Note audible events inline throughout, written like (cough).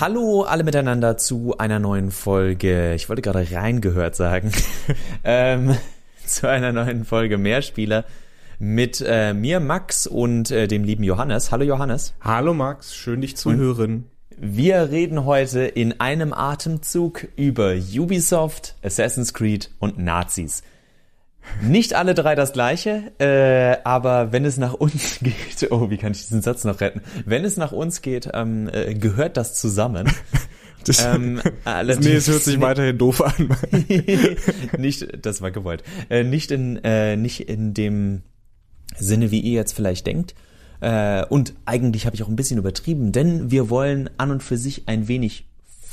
Hallo alle miteinander zu einer neuen Folge. Ich wollte gerade reingehört sagen. (laughs) ähm, zu einer neuen Folge Mehrspieler mit äh, mir, Max und äh, dem lieben Johannes. Hallo Johannes. Hallo Max, schön dich zu und hören. Wir reden heute in einem Atemzug über Ubisoft, Assassin's Creed und Nazis. Nicht alle drei das gleiche, äh, aber wenn es nach uns (laughs) geht, oh, wie kann ich diesen Satz noch retten? Wenn es nach uns geht, ähm, äh, gehört das zusammen. (laughs) Das, ähm, (laughs) nee, es hört sich weiterhin doof an. nicht, das war gewollt. Äh, nicht in, äh, nicht in dem Sinne, wie ihr jetzt vielleicht denkt. Äh, und eigentlich habe ich auch ein bisschen übertrieben, denn wir wollen an und für sich ein wenig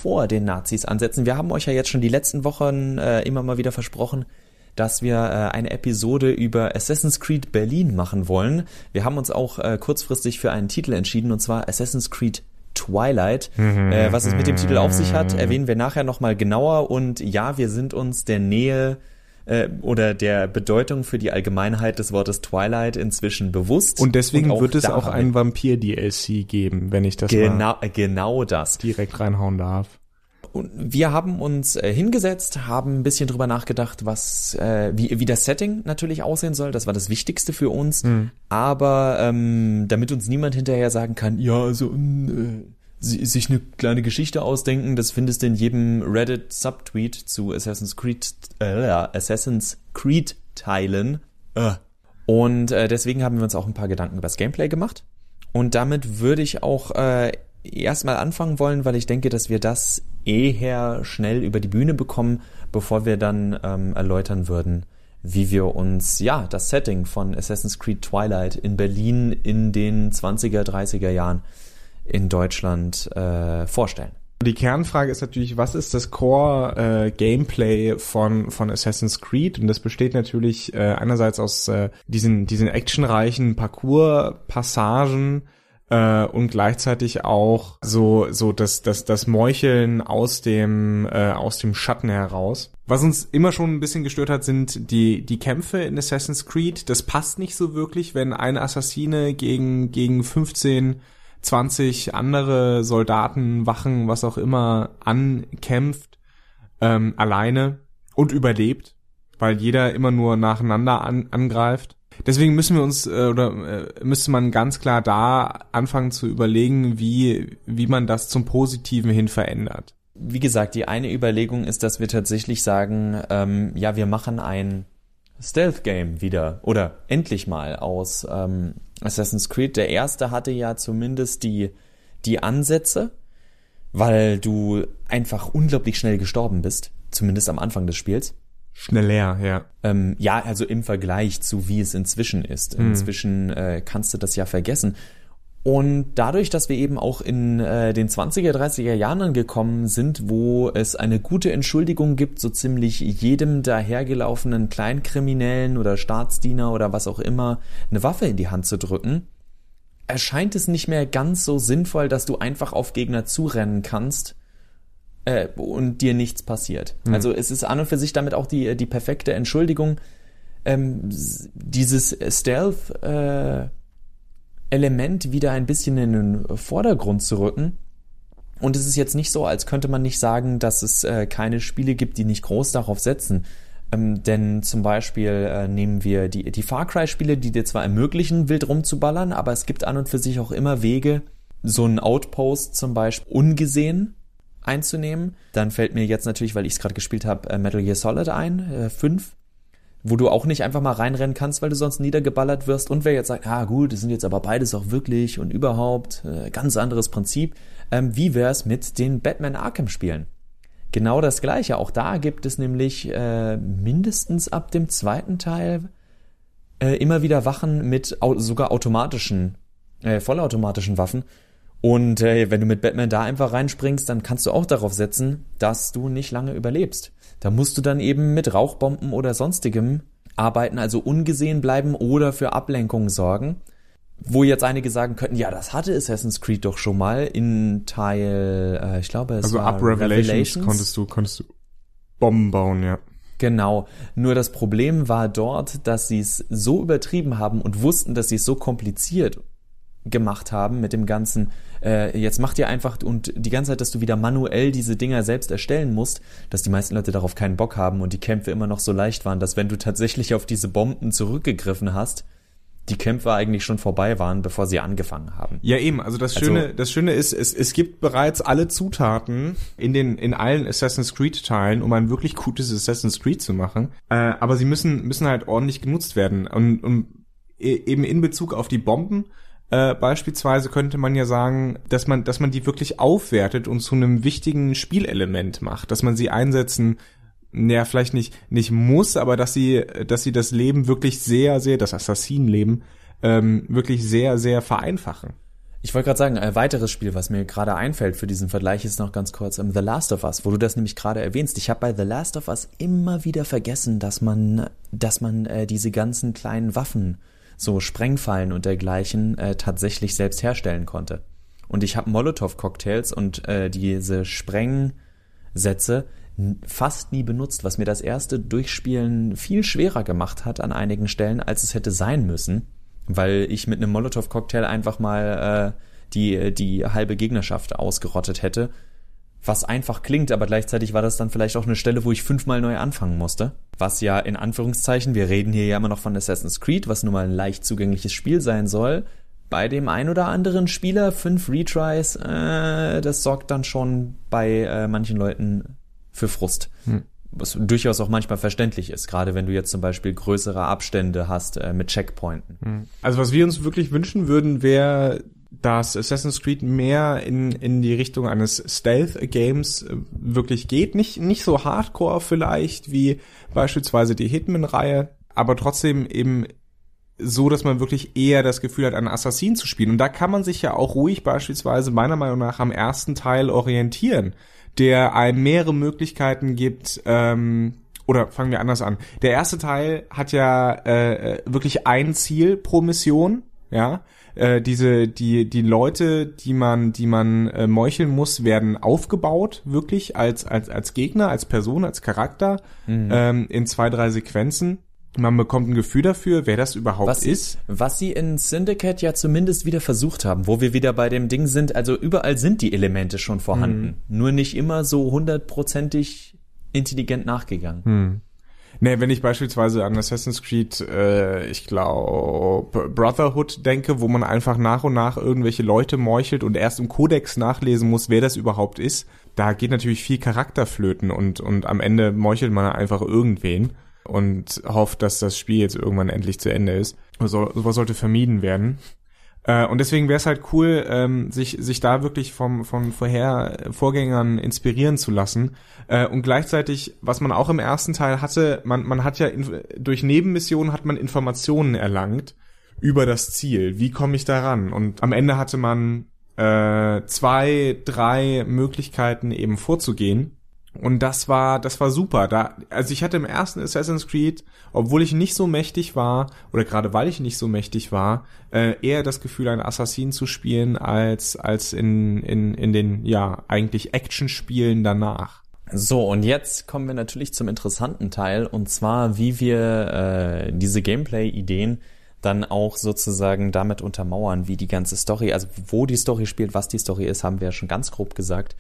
vor den Nazis ansetzen. Wir haben euch ja jetzt schon die letzten Wochen äh, immer mal wieder versprochen, dass wir äh, eine Episode über Assassin's Creed Berlin machen wollen. Wir haben uns auch äh, kurzfristig für einen Titel entschieden, und zwar Assassin's Creed Twilight. Mhm. Äh, was es mit dem Titel auf sich hat, erwähnen wir nachher nochmal genauer. Und ja, wir sind uns der Nähe äh, oder der Bedeutung für die Allgemeinheit des Wortes Twilight inzwischen bewusst. Und deswegen und wird es auch ein Vampir-DLC geben, wenn ich das genau, genau das direkt reinhauen darf. Und wir haben uns äh, hingesetzt, haben ein bisschen drüber nachgedacht, was äh, wie, wie das Setting natürlich aussehen soll. Das war das Wichtigste für uns. Mhm. Aber ähm, damit uns niemand hinterher sagen kann, ja, also äh, sich eine kleine Geschichte ausdenken, das findest du in jedem Reddit Subtweet zu Assassin's Creed äh, Assassin's Creed Teilen. Äh. Und äh, deswegen haben wir uns auch ein paar Gedanken über das Gameplay gemacht. Und damit würde ich auch äh, erstmal anfangen wollen, weil ich denke, dass wir das eher schnell über die Bühne bekommen, bevor wir dann ähm, erläutern würden, wie wir uns ja das Setting von Assassin's Creed Twilight in Berlin in den 20er, 30er Jahren in Deutschland äh, vorstellen. Die Kernfrage ist natürlich, was ist das Core äh, Gameplay von von Assassin's Creed? Und das besteht natürlich äh, einerseits aus äh, diesen diesen actionreichen Parcours Passagen äh, und gleichzeitig auch so so das das das Meucheln aus dem äh, aus dem Schatten heraus. Was uns immer schon ein bisschen gestört hat, sind die die Kämpfe in Assassin's Creed. Das passt nicht so wirklich, wenn ein Assassine gegen gegen 15 20 andere Soldaten, Wachen, was auch immer ankämpft, ähm, alleine und überlebt, weil jeder immer nur nacheinander an, angreift. Deswegen müssen wir uns äh, oder äh, müsste man ganz klar da anfangen zu überlegen, wie wie man das zum Positiven hin verändert. Wie gesagt, die eine Überlegung ist, dass wir tatsächlich sagen, ähm, ja, wir machen ein Stealth Game wieder oder endlich mal aus ähm, Assassin's Creed. Der erste hatte ja zumindest die die Ansätze, weil du einfach unglaublich schnell gestorben bist, zumindest am Anfang des Spiels. Schneller, ja. Ähm, ja, also im Vergleich zu wie es inzwischen ist. Mhm. Inzwischen äh, kannst du das ja vergessen. Und dadurch, dass wir eben auch in äh, den 20er, 30er Jahren angekommen sind, wo es eine gute Entschuldigung gibt, so ziemlich jedem dahergelaufenen Kleinkriminellen oder Staatsdiener oder was auch immer eine Waffe in die Hand zu drücken, erscheint es nicht mehr ganz so sinnvoll, dass du einfach auf Gegner zurennen kannst äh, und dir nichts passiert. Mhm. Also es ist an und für sich damit auch die, die perfekte Entschuldigung, ähm, dieses Stealth äh, Element wieder ein bisschen in den Vordergrund zu rücken. Und es ist jetzt nicht so, als könnte man nicht sagen, dass es äh, keine Spiele gibt, die nicht groß darauf setzen. Ähm, denn zum Beispiel äh, nehmen wir die, die Far Cry-Spiele, die dir zwar ermöglichen, wild rumzuballern, aber es gibt an und für sich auch immer Wege, so einen Outpost zum Beispiel ungesehen einzunehmen. Dann fällt mir jetzt natürlich, weil ich es gerade gespielt habe, äh, Metal Gear Solid ein, äh, 5, wo du auch nicht einfach mal reinrennen kannst, weil du sonst niedergeballert wirst. Und wer jetzt sagt, ah gut, das sind jetzt aber beides auch wirklich und überhaupt, äh, ganz anderes Prinzip. Ähm, wie wär's mit den Batman Arkham Spielen? Genau das gleiche. Auch da gibt es nämlich äh, mindestens ab dem zweiten Teil äh, immer wieder Wachen mit au sogar automatischen, äh, vollautomatischen Waffen und äh, wenn du mit Batman da einfach reinspringst, dann kannst du auch darauf setzen, dass du nicht lange überlebst. Da musst du dann eben mit Rauchbomben oder sonstigem arbeiten, also ungesehen bleiben oder für Ablenkung sorgen. Wo jetzt einige sagen könnten, ja, das hatte Assassin's Creed doch schon mal in Teil, äh, ich glaube, es also war ab Revelations, Revelations konntest du konntest du Bomben bauen, ja. Genau. Nur das Problem war dort, dass sie es so übertrieben haben und wussten, dass sie es so kompliziert gemacht haben mit dem ganzen, äh, jetzt macht ihr einfach und die ganze Zeit, dass du wieder manuell diese Dinger selbst erstellen musst, dass die meisten Leute darauf keinen Bock haben und die Kämpfe immer noch so leicht waren, dass wenn du tatsächlich auf diese Bomben zurückgegriffen hast, die Kämpfe eigentlich schon vorbei waren, bevor sie angefangen haben. Ja, eben. Also das also, Schöne, das Schöne ist, es, es gibt bereits alle Zutaten in den, in allen Assassin's Creed Teilen, um ein wirklich gutes Assassin's Creed zu machen. Äh, aber sie müssen, müssen halt ordentlich genutzt werden. Und, und e, eben in Bezug auf die Bomben, äh, beispielsweise könnte man ja sagen, dass man, dass man die wirklich aufwertet und zu einem wichtigen Spielelement macht, dass man sie einsetzen ja, vielleicht nicht, nicht muss, aber dass sie, dass sie das Leben wirklich sehr, sehr, das Assassinenleben, ähm, wirklich sehr, sehr vereinfachen. Ich wollte gerade sagen, ein weiteres Spiel, was mir gerade einfällt für diesen Vergleich, ist noch ganz kurz um, The Last of Us, wo du das nämlich gerade erwähnst. Ich habe bei The Last of Us immer wieder vergessen, dass man, dass man äh, diese ganzen kleinen Waffen, so Sprengfallen und dergleichen, äh, tatsächlich selbst herstellen konnte. Und ich habe Molotow-Cocktails und äh, diese Sprengsätze fast nie benutzt, was mir das erste Durchspielen viel schwerer gemacht hat an einigen Stellen, als es hätte sein müssen, weil ich mit einem Molotow-Cocktail einfach mal äh, die, die halbe Gegnerschaft ausgerottet hätte. Was einfach klingt, aber gleichzeitig war das dann vielleicht auch eine Stelle, wo ich fünfmal neu anfangen musste. Was ja in Anführungszeichen, wir reden hier ja immer noch von Assassin's Creed, was nun mal ein leicht zugängliches Spiel sein soll, bei dem ein oder anderen Spieler fünf Retries, äh, das sorgt dann schon bei äh, manchen Leuten für Frust. Hm. Was durchaus auch manchmal verständlich ist, gerade wenn du jetzt zum Beispiel größere Abstände hast äh, mit Checkpointen. Hm. Also was wir uns wirklich wünschen würden, wäre, dass Assassin's Creed mehr in, in die Richtung eines Stealth-Games äh, wirklich geht. Nicht, nicht so hardcore vielleicht wie beispielsweise die Hitman-Reihe, aber trotzdem eben so, dass man wirklich eher das Gefühl hat, einen Assassin zu spielen. Und da kann man sich ja auch ruhig beispielsweise meiner Meinung nach am ersten Teil orientieren der einem mehrere Möglichkeiten gibt, ähm, oder fangen wir anders an. Der erste Teil hat ja äh, wirklich ein Ziel pro Mission, ja. Äh, diese die die Leute, die man die man äh, meucheln muss, werden aufgebaut wirklich als als als Gegner, als Person, als Charakter mhm. ähm, in zwei drei Sequenzen man bekommt ein Gefühl dafür, wer das überhaupt was, ist. Was sie in Syndicate ja zumindest wieder versucht haben, wo wir wieder bei dem Ding sind, also überall sind die Elemente schon vorhanden, hm. nur nicht immer so hundertprozentig intelligent nachgegangen. Hm. Nee, wenn ich beispielsweise an Assassin's Creed, äh, ich glaube, Brotherhood denke, wo man einfach nach und nach irgendwelche Leute meuchelt und erst im Kodex nachlesen muss, wer das überhaupt ist, da geht natürlich viel Charakter flöten und, und am Ende meuchelt man einfach irgendwen und hofft, dass das Spiel jetzt irgendwann endlich zu Ende ist. So, sowas sollte vermieden werden. Äh, und deswegen wäre es halt cool, ähm, sich, sich da wirklich vom, von vorher Vorgängern inspirieren zu lassen. Äh, und gleichzeitig, was man auch im ersten Teil hatte, man, man hat ja in, durch Nebenmissionen hat man Informationen erlangt über das Ziel. Wie komme ich daran? Und am Ende hatte man äh, zwei, drei Möglichkeiten eben vorzugehen. Und das war, das war super. Da, also ich hatte im ersten Assassin's Creed, obwohl ich nicht so mächtig war, oder gerade weil ich nicht so mächtig war, äh, eher das Gefühl, einen Assassin zu spielen, als, als in, in, in den, ja, eigentlich Action-Spielen danach. So, und jetzt kommen wir natürlich zum interessanten Teil, und zwar, wie wir äh, diese Gameplay-Ideen dann auch sozusagen damit untermauern, wie die ganze Story, also wo die Story spielt, was die Story ist, haben wir ja schon ganz grob gesagt.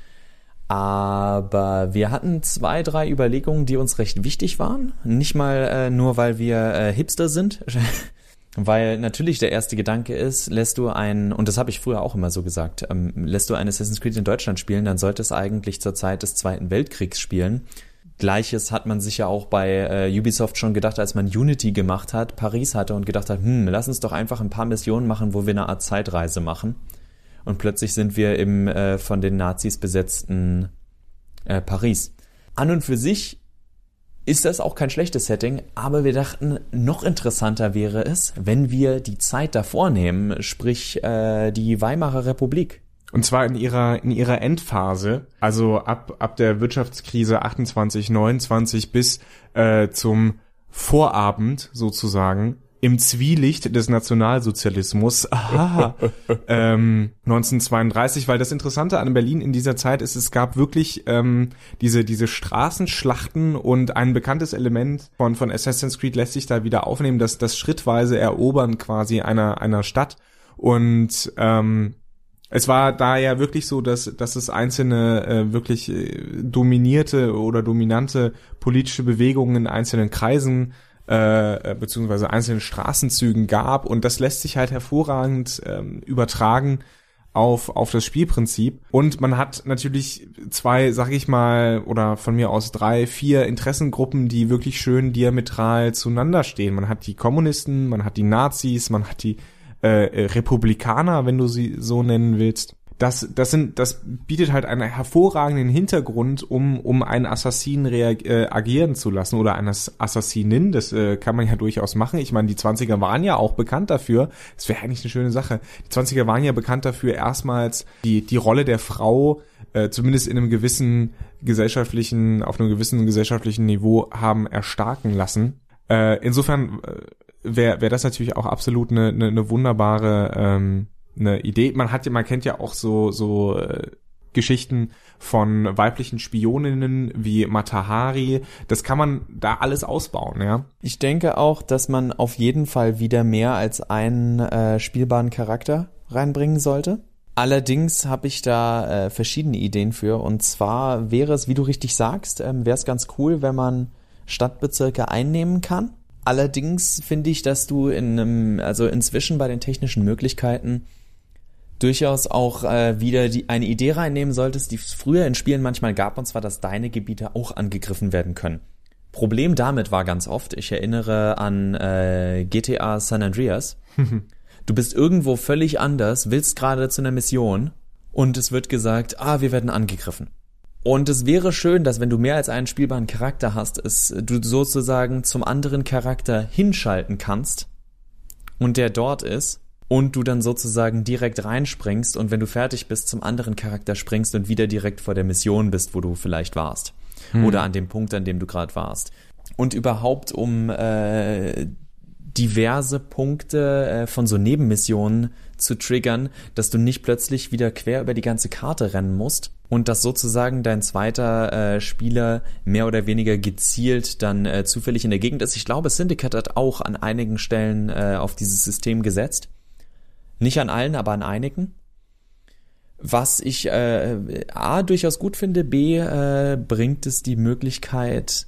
Aber wir hatten zwei, drei Überlegungen, die uns recht wichtig waren. Nicht mal äh, nur, weil wir äh, Hipster sind. (laughs) weil natürlich der erste Gedanke ist, lässt du ein, und das habe ich früher auch immer so gesagt, ähm, lässt du ein Assassin's Creed in Deutschland spielen, dann sollte es eigentlich zur Zeit des Zweiten Weltkriegs spielen. Gleiches hat man sich ja auch bei äh, Ubisoft schon gedacht, als man Unity gemacht hat, Paris hatte und gedacht hat, hm, lass uns doch einfach ein paar Missionen machen, wo wir eine Art Zeitreise machen und plötzlich sind wir im äh, von den Nazis besetzten äh, Paris. An und für sich ist das auch kein schlechtes Setting, aber wir dachten, noch interessanter wäre es, wenn wir die Zeit davor nehmen, sprich äh, die Weimarer Republik. Und zwar in ihrer in ihrer Endphase, also ab ab der Wirtschaftskrise 28 29 bis äh, zum Vorabend sozusagen im Zwielicht des Nationalsozialismus, (laughs) aha, ähm, 1932, weil das Interessante an Berlin in dieser Zeit ist, es gab wirklich ähm, diese, diese Straßenschlachten und ein bekanntes Element von, von Assassin's Creed lässt sich da wieder aufnehmen, dass das schrittweise Erobern quasi einer, einer Stadt. Und ähm, es war da ja wirklich so, dass, dass es einzelne äh, wirklich äh, dominierte oder dominante politische Bewegungen in einzelnen Kreisen äh, äh, beziehungsweise einzelnen Straßenzügen gab und das lässt sich halt hervorragend ähm, übertragen auf, auf das Spielprinzip. Und man hat natürlich zwei, sag ich mal, oder von mir aus drei, vier Interessengruppen, die wirklich schön diametral zueinander stehen. Man hat die Kommunisten, man hat die Nazis, man hat die äh, Republikaner, wenn du sie so nennen willst das, das sind, das bietet halt einen hervorragenden Hintergrund, um, um einen Assassinen äh, agieren zu lassen oder eines Assassinin. Das äh, kann man ja durchaus machen. Ich meine, die 20er waren ja auch bekannt dafür. Das wäre eigentlich eine schöne Sache. Die 20er waren ja bekannt dafür, erstmals die, die Rolle der Frau, äh, zumindest in einem gewissen gesellschaftlichen, auf einem gewissen gesellschaftlichen Niveau haben erstarken lassen. Äh, insofern äh, wäre wär das natürlich auch absolut eine, eine, eine wunderbare ähm, eine Idee. Man hat ja, man kennt ja auch so so äh, Geschichten von weiblichen Spioninnen wie Matahari. Das kann man da alles ausbauen, ja. Ich denke auch, dass man auf jeden Fall wieder mehr als einen äh, spielbaren Charakter reinbringen sollte. Allerdings habe ich da äh, verschiedene Ideen für. Und zwar wäre es, wie du richtig sagst, ähm, wäre es ganz cool, wenn man Stadtbezirke einnehmen kann. Allerdings finde ich, dass du in einem, also inzwischen bei den technischen Möglichkeiten durchaus auch äh, wieder die, eine Idee reinnehmen solltest, die es früher in Spielen manchmal gab, und zwar, dass deine Gebiete auch angegriffen werden können. Problem damit war ganz oft, ich erinnere an äh, GTA San Andreas. (laughs) du bist irgendwo völlig anders, willst gerade zu einer Mission und es wird gesagt, ah, wir werden angegriffen. Und es wäre schön, dass wenn du mehr als einen spielbaren Charakter hast, es du sozusagen zum anderen Charakter hinschalten kannst und der dort ist und du dann sozusagen direkt reinspringst und wenn du fertig bist, zum anderen Charakter springst und wieder direkt vor der Mission bist, wo du vielleicht warst. Hm. Oder an dem Punkt, an dem du gerade warst. Und überhaupt um äh, diverse Punkte äh, von so Nebenmissionen zu triggern, dass du nicht plötzlich wieder quer über die ganze Karte rennen musst und dass sozusagen dein zweiter äh, Spieler mehr oder weniger gezielt dann äh, zufällig in der Gegend ist. Ich glaube, Syndicate hat auch an einigen Stellen äh, auf dieses System gesetzt. Nicht an allen, aber an einigen. Was ich äh, A durchaus gut finde, B äh, bringt es die Möglichkeit,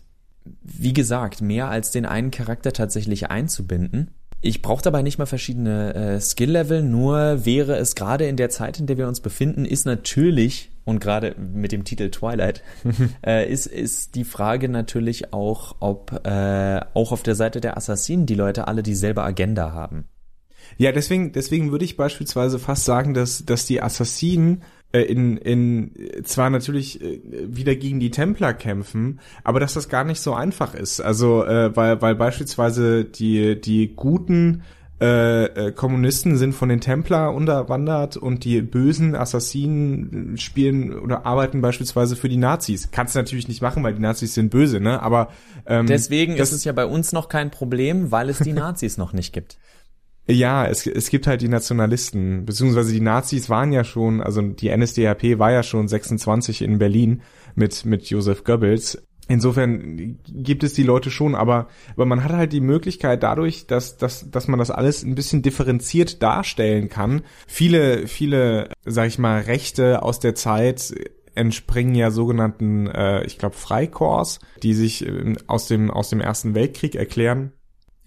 wie gesagt, mehr als den einen Charakter tatsächlich einzubinden. Ich brauche dabei nicht mal verschiedene äh, Skill-Level, nur wäre es gerade in der Zeit, in der wir uns befinden, ist natürlich, und gerade mit dem Titel Twilight, (laughs) äh, ist, ist die Frage natürlich auch, ob äh, auch auf der Seite der Assassinen die Leute alle dieselbe Agenda haben. Ja, deswegen, deswegen würde ich beispielsweise fast sagen, dass, dass die Assassinen äh, in, in zwar natürlich äh, wieder gegen die Templer kämpfen, aber dass das gar nicht so einfach ist. Also äh, weil, weil beispielsweise die, die guten äh, äh, Kommunisten sind von den Templer unterwandert und die bösen Assassinen spielen oder arbeiten beispielsweise für die Nazis. Kannst du natürlich nicht machen, weil die Nazis sind böse, ne? Aber ähm, deswegen ist es ja bei uns noch kein Problem, weil es die (laughs) Nazis noch nicht gibt. Ja, es, es gibt halt die Nationalisten, beziehungsweise die Nazis waren ja schon, also die NSDAP war ja schon 26 in Berlin mit, mit Joseph Goebbels. Insofern gibt es die Leute schon, aber, aber man hat halt die Möglichkeit dadurch, dass, dass, dass man das alles ein bisschen differenziert darstellen kann. Viele, viele, sag ich mal, Rechte aus der Zeit entspringen ja sogenannten, äh, ich glaube, Freikorps, die sich äh, aus dem, aus dem Ersten Weltkrieg erklären.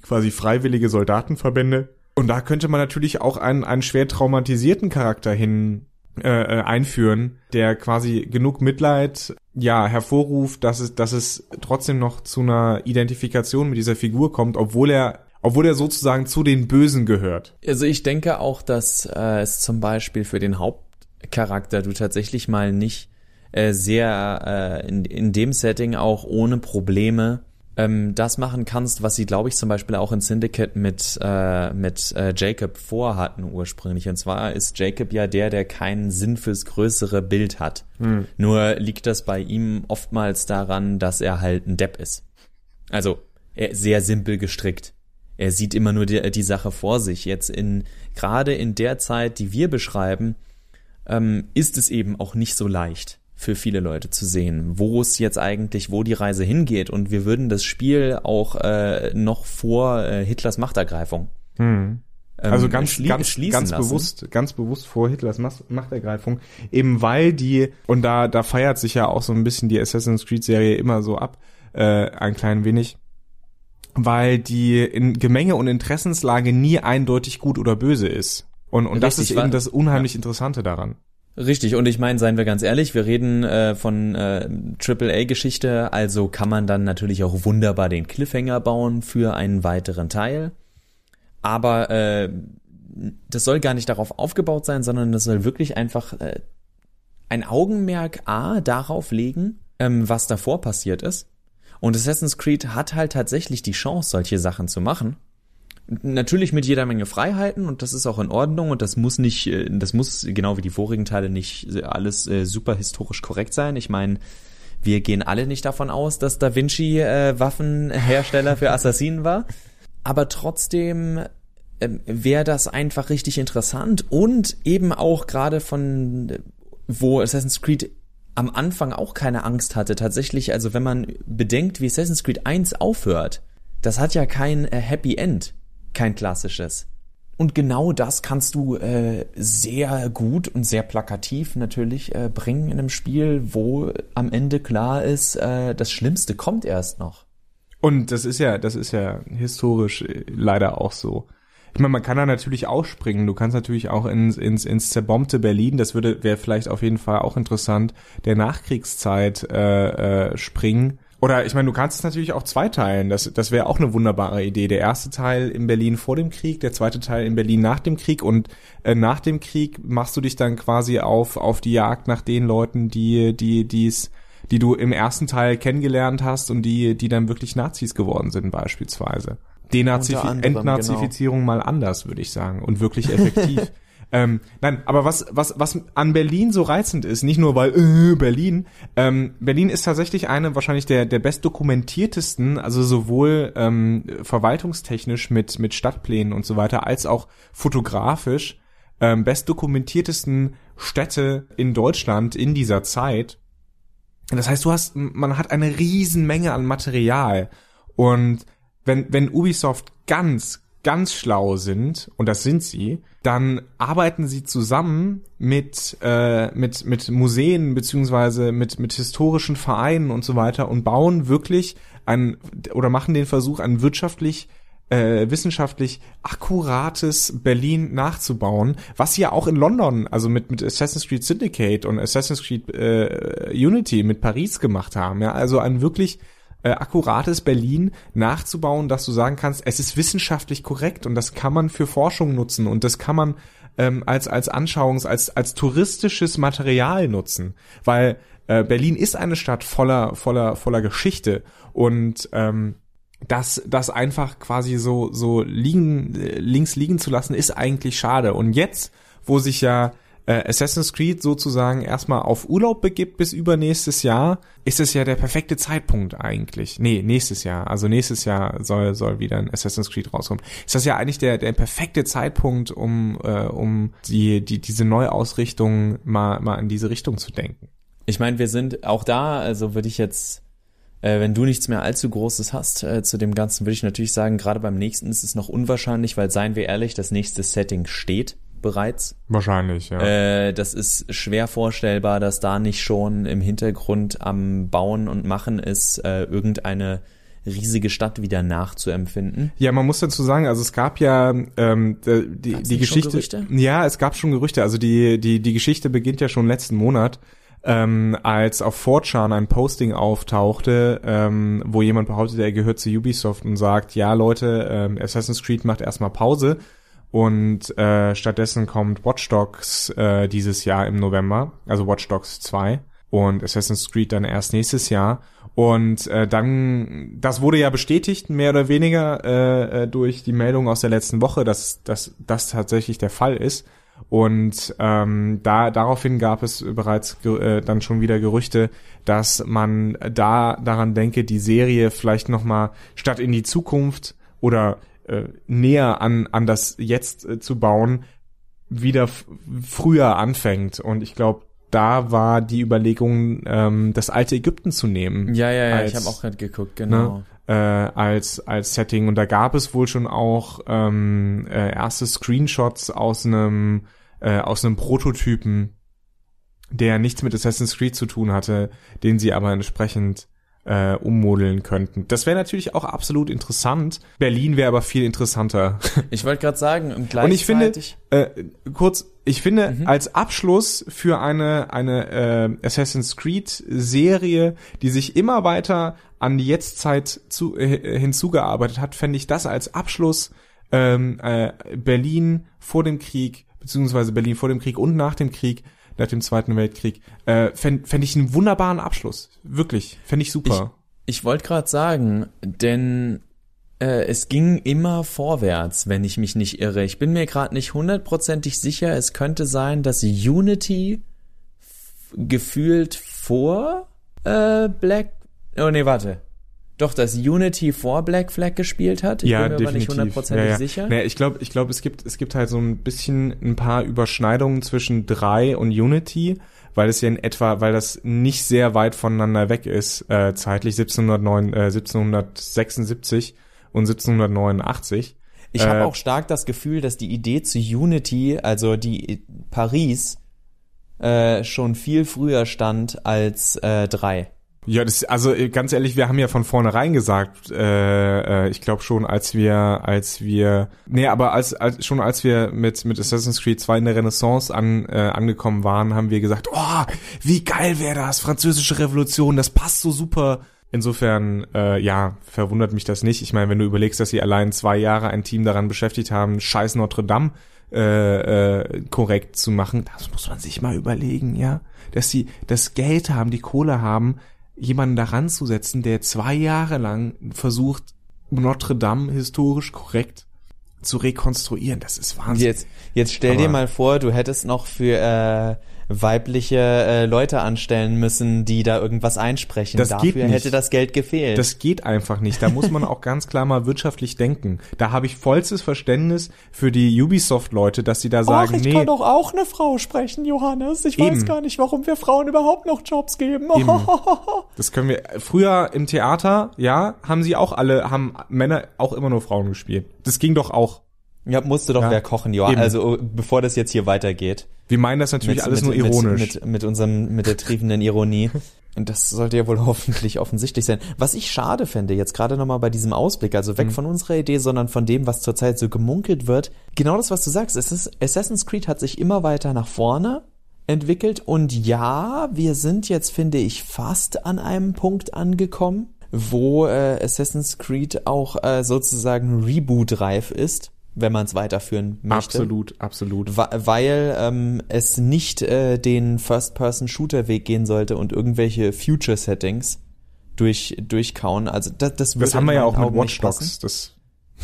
Quasi freiwillige Soldatenverbände und da könnte man natürlich auch einen, einen schwer traumatisierten Charakter hin äh, äh, einführen, der quasi genug Mitleid ja hervorruft, dass es, dass es trotzdem noch zu einer Identifikation mit dieser Figur kommt, obwohl er obwohl er sozusagen zu den Bösen gehört. Also ich denke auch, dass äh, es zum Beispiel für den Hauptcharakter du tatsächlich mal nicht äh, sehr äh, in, in dem Setting auch ohne Probleme ähm, das machen kannst, was sie, glaube ich, zum Beispiel auch in Syndicate mit, äh, mit äh, Jacob vorhatten ursprünglich. Und zwar ist Jacob ja der, der keinen Sinn fürs größere Bild hat. Hm. Nur liegt das bei ihm oftmals daran, dass er halt ein Depp ist. Also, er sehr simpel gestrickt. Er sieht immer nur die, die Sache vor sich. Jetzt in, gerade in der Zeit, die wir beschreiben, ähm, ist es eben auch nicht so leicht für viele Leute zu sehen, wo es jetzt eigentlich, wo die Reise hingeht. Und wir würden das Spiel auch äh, noch vor äh, Hitlers Machtergreifung hm. ähm, also ganz, schlie ganz, ganz lassen. bewusst, ganz bewusst vor Hitlers Machtergreifung, eben weil die, und da, da feiert sich ja auch so ein bisschen die Assassin's Creed Serie immer so ab, äh, ein klein wenig, weil die in Gemenge und Interessenslage nie eindeutig gut oder böse ist. Und, und das ist eben das unheimlich ja. Interessante daran. Richtig, und ich meine, seien wir ganz ehrlich, wir reden äh, von äh, AAA-Geschichte, also kann man dann natürlich auch wunderbar den Cliffhanger bauen für einen weiteren Teil. Aber äh, das soll gar nicht darauf aufgebaut sein, sondern das soll wirklich einfach äh, ein Augenmerk A darauf legen, ähm, was davor passiert ist. Und Assassin's Creed hat halt tatsächlich die Chance, solche Sachen zu machen. Natürlich mit jeder Menge Freiheiten und das ist auch in Ordnung und das muss nicht, äh, das muss genau wie die vorigen Teile nicht alles äh, super historisch korrekt sein. Ich meine, wir gehen alle nicht davon aus, dass Da Vinci äh, Waffenhersteller für Assassinen war. Aber trotzdem ähm, wäre das einfach richtig interessant und eben auch gerade von, wo Assassin's Creed am Anfang auch keine Angst hatte. Tatsächlich, also wenn man bedenkt, wie Assassin's Creed 1 aufhört, das hat ja kein äh, Happy End, kein klassisches. Und genau das kannst du äh, sehr gut und sehr plakativ natürlich äh, bringen in einem Spiel, wo am Ende klar ist, äh, das Schlimmste kommt erst noch. Und das ist ja, das ist ja historisch äh, leider auch so. Ich meine, man kann da natürlich auch springen. Du kannst natürlich auch ins, ins, ins zerbombte Berlin, das würde wäre vielleicht auf jeden Fall auch interessant, der Nachkriegszeit äh, äh, springen. Oder ich meine, du kannst es natürlich auch zweiteilen. Das, das wäre auch eine wunderbare Idee. Der erste Teil in Berlin vor dem Krieg, der zweite Teil in Berlin nach dem Krieg und äh, nach dem Krieg machst du dich dann quasi auf auf die Jagd nach den Leuten, die die die's die du im ersten Teil kennengelernt hast und die, die dann wirklich Nazis geworden sind beispielsweise. Denazif Entnazifizierung genau. mal anders, würde ich sagen, und wirklich effektiv. (laughs) ähm, nein, aber was, was, was an Berlin so reizend ist, nicht nur weil äh, Berlin, ähm, Berlin ist tatsächlich eine wahrscheinlich der, der best dokumentiertesten, also sowohl ähm, verwaltungstechnisch mit, mit Stadtplänen und so weiter, als auch fotografisch ähm, best dokumentiertesten Städte in Deutschland in dieser Zeit. Das heißt, du hast, man hat eine riesen Menge an Material. Und wenn, wenn Ubisoft ganz, ganz schlau sind, und das sind sie, dann arbeiten sie zusammen mit, äh, mit, mit Museen beziehungsweise mit, mit historischen Vereinen und so weiter und bauen wirklich ein, oder machen den Versuch, ein wirtschaftlich äh, wissenschaftlich akkurates Berlin nachzubauen, was sie ja auch in London, also mit, mit Assassin's Creed Syndicate und Assassin's Creed äh, Unity mit Paris gemacht haben. Ja, also ein wirklich äh, akkurates Berlin nachzubauen, dass du sagen kannst, es ist wissenschaftlich korrekt und das kann man für Forschung nutzen und das kann man ähm, als als Anschauungs als als touristisches Material nutzen, weil äh, Berlin ist eine Stadt voller voller voller Geschichte und ähm, das, das einfach quasi so, so liegen, links liegen zu lassen, ist eigentlich schade. Und jetzt, wo sich ja äh, Assassin's Creed sozusagen erstmal auf Urlaub begibt bis übernächstes Jahr, ist es ja der perfekte Zeitpunkt eigentlich. Nee, nächstes Jahr. Also nächstes Jahr soll, soll wieder ein Assassin's Creed rauskommen. Ist das ja eigentlich der, der perfekte Zeitpunkt, um, äh, um die, die, diese Neuausrichtung mal, mal in diese Richtung zu denken. Ich meine, wir sind auch da, also würde ich jetzt äh, wenn du nichts mehr allzu Großes hast äh, zu dem Ganzen, würde ich natürlich sagen, gerade beim nächsten ist es noch unwahrscheinlich, weil seien wir ehrlich, das nächste Setting steht bereits. Wahrscheinlich, ja. Äh, das ist schwer vorstellbar, dass da nicht schon im Hintergrund am Bauen und Machen ist, äh, irgendeine riesige Stadt wieder nachzuempfinden. Ja, man muss dazu sagen, also es gab ja ähm, die, die Geschichte. Ja, es gab schon Gerüchte. Also die die die Geschichte beginnt ja schon letzten Monat ähm, als auf 4chan ein Posting auftauchte, ähm, wo jemand behauptet, er gehört zu Ubisoft und sagt, ja Leute, ähm, Assassin's Creed macht erstmal Pause und äh, stattdessen kommt Watch Dogs äh, dieses Jahr im November, also Watch Dogs 2 und Assassin's Creed dann erst nächstes Jahr. Und äh, dann, das wurde ja bestätigt, mehr oder weniger, äh, äh durch die Meldung aus der letzten Woche, dass, dass das tatsächlich der Fall ist. Und ähm, da daraufhin gab es bereits äh, dann schon wieder Gerüchte, dass man da daran denke, die Serie vielleicht noch mal statt in die Zukunft oder äh, näher an an das Jetzt äh, zu bauen, wieder früher anfängt. Und ich glaube, da war die Überlegung, ähm, das alte Ägypten zu nehmen. Ja, ja, ja, als, ich habe auch gerade geguckt, genau. Ne? äh, als als Setting und da gab es wohl schon auch ähm, äh, erste Screenshots aus einem äh, aus einem Prototypen, der nichts mit Assassin's Creed zu tun hatte, den sie aber entsprechend äh, ummodeln könnten. Das wäre natürlich auch absolut interessant. Berlin wäre aber viel interessanter. (laughs) Ich wollte gerade sagen, und ich finde, äh, kurz, ich finde mhm. als Abschluss für eine eine äh, Assassin's Creed Serie, die sich immer weiter an die Jetztzeit zu, äh, hinzugearbeitet hat, fände ich das als Abschluss ähm, äh, Berlin vor dem Krieg beziehungsweise Berlin vor dem Krieg und nach dem Krieg nach dem Zweiten Weltkrieg, äh, fände fänd ich einen wunderbaren Abschluss. Wirklich, fände ich super. Ich, ich wollte gerade sagen, denn äh, es ging immer vorwärts, wenn ich mich nicht irre. Ich bin mir gerade nicht hundertprozentig sicher. Es könnte sein, dass Unity gefühlt vor äh, Black. Oh nee, warte. Doch, dass Unity vor Black Flag gespielt hat. Ich ja, bin mir definitiv. aber nicht hundertprozentig ja, ja. sicher. Naja, ich glaube, ich glaube, es gibt, es gibt halt so ein bisschen ein paar Überschneidungen zwischen 3 und Unity, weil es ja in etwa, weil das nicht sehr weit voneinander weg ist, äh, zeitlich 1709, äh, 1776 und 1789. Ich habe äh, auch stark das Gefühl, dass die Idee zu Unity, also die Paris, äh, schon viel früher stand als äh, 3. Ja, das, also äh, ganz ehrlich, wir haben ja von vornherein gesagt, äh, äh, ich glaube schon, als wir, als wir, nee, aber als, als schon als wir mit mit Assassin's Creed 2 in der Renaissance an, äh, angekommen waren, haben wir gesagt, oh, wie geil wäre das, französische Revolution, das passt so super. Insofern, äh, ja, verwundert mich das nicht. Ich meine, wenn du überlegst, dass sie allein zwei Jahre ein Team daran beschäftigt haben, Scheiß Notre Dame äh, äh, korrekt zu machen, das muss man sich mal überlegen, ja, dass sie das Geld haben, die Kohle haben, jemanden daran zu setzen, der zwei Jahre lang versucht, Notre Dame historisch korrekt zu rekonstruieren. Das ist Wahnsinn. Jetzt, jetzt stell Aber dir mal vor, du hättest noch für äh, weibliche äh, Leute anstellen müssen, die da irgendwas einsprechen. Das Dafür geht nicht. hätte das Geld gefehlt. Das geht einfach nicht. Da muss man auch ganz klar mal wirtschaftlich denken. Da habe ich vollstes Verständnis für die Ubisoft-Leute, dass sie da sagen, Ach, ich nee. kann doch auch eine Frau sprechen, Johannes. Ich Eben. weiß gar nicht, warum wir Frauen überhaupt noch Jobs geben. (laughs) das können wir. Früher im Theater, ja, haben sie auch alle, haben Männer auch immer nur Frauen gespielt. Das ging doch auch. Ja, musste doch ja. wer kochen, Johann. Also bevor das jetzt hier weitergeht. Wir meinen das natürlich mit, alles mit, nur ironisch. Mit, mit, unserem, mit der triefenden Ironie. (laughs) Und das sollte ja wohl hoffentlich offensichtlich sein. Was ich schade fände, jetzt gerade nochmal bei diesem Ausblick, also weg mhm. von unserer Idee, sondern von dem, was zurzeit so gemunkelt wird. Genau das, was du sagst. Es ist, Assassin's Creed hat sich immer weiter nach vorne entwickelt. Und ja, wir sind jetzt, finde ich, fast an einem Punkt angekommen, wo äh, Assassin's Creed auch äh, sozusagen Reboot-reif ist wenn man es weiterführen möchte. Absolut, absolut. Weil ähm, es nicht äh, den First-Person-Shooter-Weg gehen sollte und irgendwelche Future-Settings durch, durchkauen. Also das, das, das haben wir ja auch Augen mit Watch Dogs. Das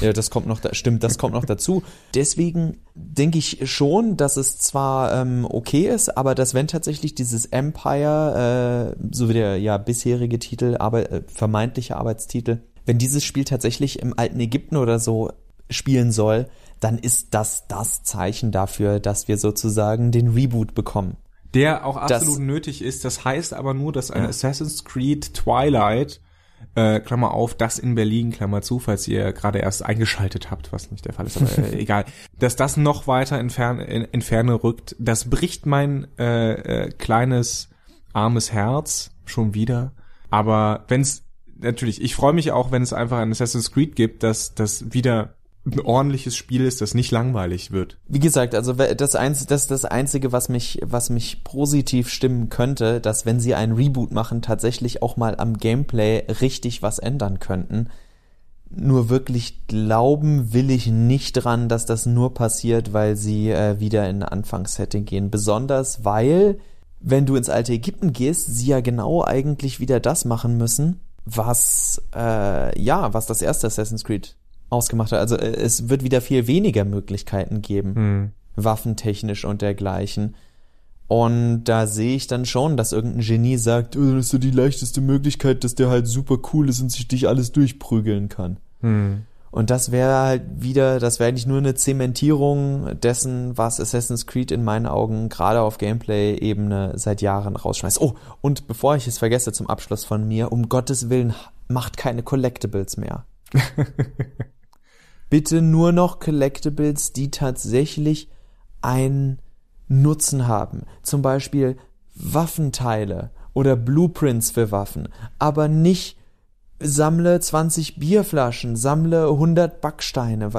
ja, das kommt noch, da, stimmt, das kommt noch (laughs) dazu. Deswegen denke ich schon, dass es zwar ähm, okay ist, aber dass wenn tatsächlich dieses Empire, äh, so wie der ja bisherige Titel, aber äh, vermeintliche Arbeitstitel, wenn dieses Spiel tatsächlich im alten Ägypten oder so spielen soll, dann ist das das Zeichen dafür, dass wir sozusagen den Reboot bekommen. Der auch absolut das, nötig ist. Das heißt aber nur, dass ein ja. Assassin's Creed Twilight äh, Klammer auf, das in Berlin, Klammer zu, falls ihr gerade erst eingeschaltet habt, was nicht der Fall ist, aber äh, (laughs) egal, dass das noch weiter in, Ferne, in, in Ferne rückt, das bricht mein äh, äh, kleines, armes Herz schon wieder. Aber wenn's natürlich, ich freue mich auch, wenn es einfach ein Assassin's Creed gibt, dass das wieder ein ordentliches Spiel ist, das nicht langweilig wird. Wie gesagt, also das, Einz das das Einzige, was mich, was mich positiv stimmen könnte, dass wenn sie einen Reboot machen, tatsächlich auch mal am Gameplay richtig was ändern könnten. Nur wirklich glauben will ich nicht dran, dass das nur passiert, weil sie äh, wieder in Anfangssetting gehen. Besonders weil, wenn du ins alte Ägypten gehst, sie ja genau eigentlich wieder das machen müssen, was äh, ja, was das erste Assassin's Creed ausgemacht hat. Also äh, es wird wieder viel weniger Möglichkeiten geben, hm. waffentechnisch und dergleichen. Und da sehe ich dann schon, dass irgendein Genie sagt, oh, das ist so die leichteste Möglichkeit, dass der halt super cool ist und sich dich alles durchprügeln kann. Hm. Und das wäre halt wieder, das wäre eigentlich nur eine Zementierung dessen, was Assassin's Creed in meinen Augen gerade auf Gameplay-Ebene seit Jahren rausschmeißt. Oh, und bevor ich es vergesse zum Abschluss von mir, um Gottes Willen, macht keine Collectibles mehr. (laughs) Bitte nur noch Collectibles, die tatsächlich einen Nutzen haben. Zum Beispiel Waffenteile oder Blueprints für Waffen, aber nicht sammle 20 Bierflaschen, sammle 100 Backsteine.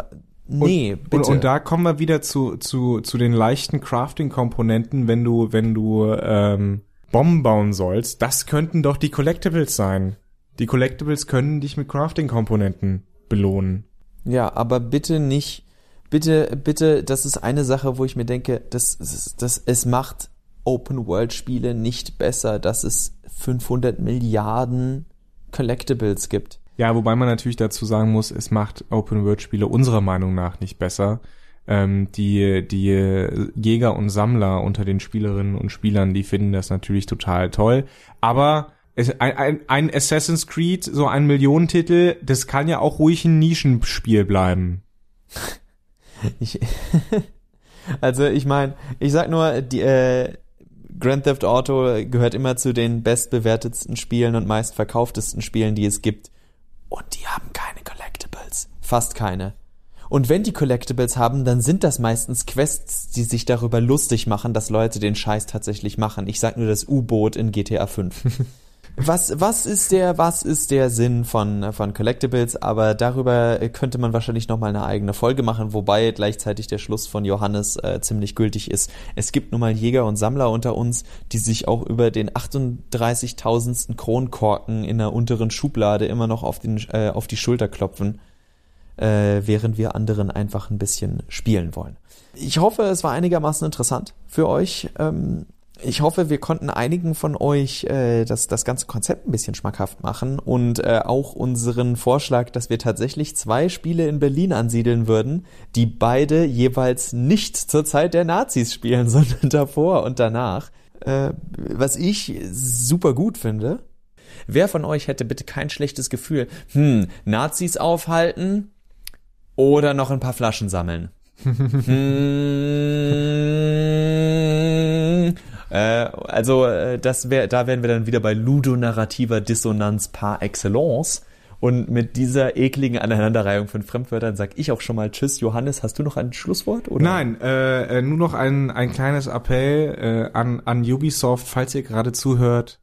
Nee, und, bitte. Und, und, da kommen wir wieder zu, zu, zu den leichten Crafting-Komponenten, wenn du, wenn du ähm, Bomben bauen sollst. Das könnten doch die Collectibles sein. Die Collectibles können dich mit Crafting-Komponenten belohnen. Ja, aber bitte nicht, bitte, bitte, das ist eine Sache, wo ich mir denke, das, das, das es macht Open-World-Spiele nicht besser, dass es 500 Milliarden Collectibles gibt. Ja, wobei man natürlich dazu sagen muss, es macht Open-World-Spiele unserer Meinung nach nicht besser. Ähm, die, die Jäger und Sammler unter den Spielerinnen und Spielern, die finden das natürlich total toll. Aber ein, ein, ein Assassin's Creed, so ein Millionentitel, das kann ja auch ruhig ein Nischenspiel bleiben. (laughs) Ich, (laughs) also ich meine, ich sag nur, die, äh, Grand Theft Auto gehört immer zu den bestbewertetsten Spielen und meistverkauftesten Spielen, die es gibt. Und die haben keine Collectibles. Fast keine. Und wenn die Collectibles haben, dann sind das meistens Quests, die sich darüber lustig machen, dass Leute den Scheiß tatsächlich machen. Ich sag nur das U-Boot in GTA 5. (laughs) was, was ist der, was ist der Sinn von, von Collectibles? Aber darüber könnte man wahrscheinlich nochmal eine eigene Folge machen, wobei gleichzeitig der Schluss von Johannes äh, ziemlich gültig ist. Es gibt nun mal Jäger und Sammler unter uns, die sich auch über den 38.000. Kronkorken in der unteren Schublade immer noch auf, den, äh, auf die Schulter klopfen, äh, während wir anderen einfach ein bisschen spielen wollen. Ich hoffe, es war einigermaßen interessant für euch. Ähm, ich hoffe, wir konnten einigen von euch äh, das, das ganze Konzept ein bisschen schmackhaft machen und äh, auch unseren Vorschlag, dass wir tatsächlich zwei Spiele in Berlin ansiedeln würden, die beide jeweils nicht zur Zeit der Nazis spielen, (laughs) sondern davor und danach. Äh, was ich super gut finde. Wer von euch hätte bitte kein schlechtes Gefühl? Hm, Nazis aufhalten oder noch ein paar Flaschen sammeln? Hm, äh, also äh, das wär, da wären wir dann wieder bei ludonarrativer Dissonanz par excellence. Und mit dieser ekligen Aneinanderreihung von Fremdwörtern sag ich auch schon mal Tschüss. Johannes, hast du noch ein Schlusswort? Oder? Nein, äh, äh, nur noch ein, ein kleines Appell äh, an, an Ubisoft, falls ihr gerade zuhört.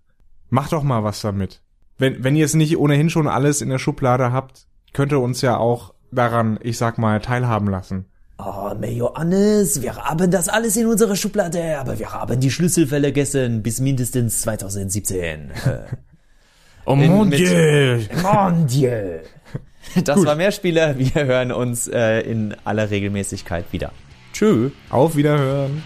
Macht doch mal was damit. Wenn, wenn ihr es nicht ohnehin schon alles in der Schublade habt, könnt ihr uns ja auch daran, ich sag mal, teilhaben lassen. Oh, Johannes, wir haben das alles in unserer Schublade, aber wir haben die Schlüssel vergessen bis mindestens 2017. oh mon Dieu! Mon Dieu! Das Gut. war Mehrspieler. Wir hören uns äh, in aller Regelmäßigkeit wieder. Tschüss. Auf Wiederhören.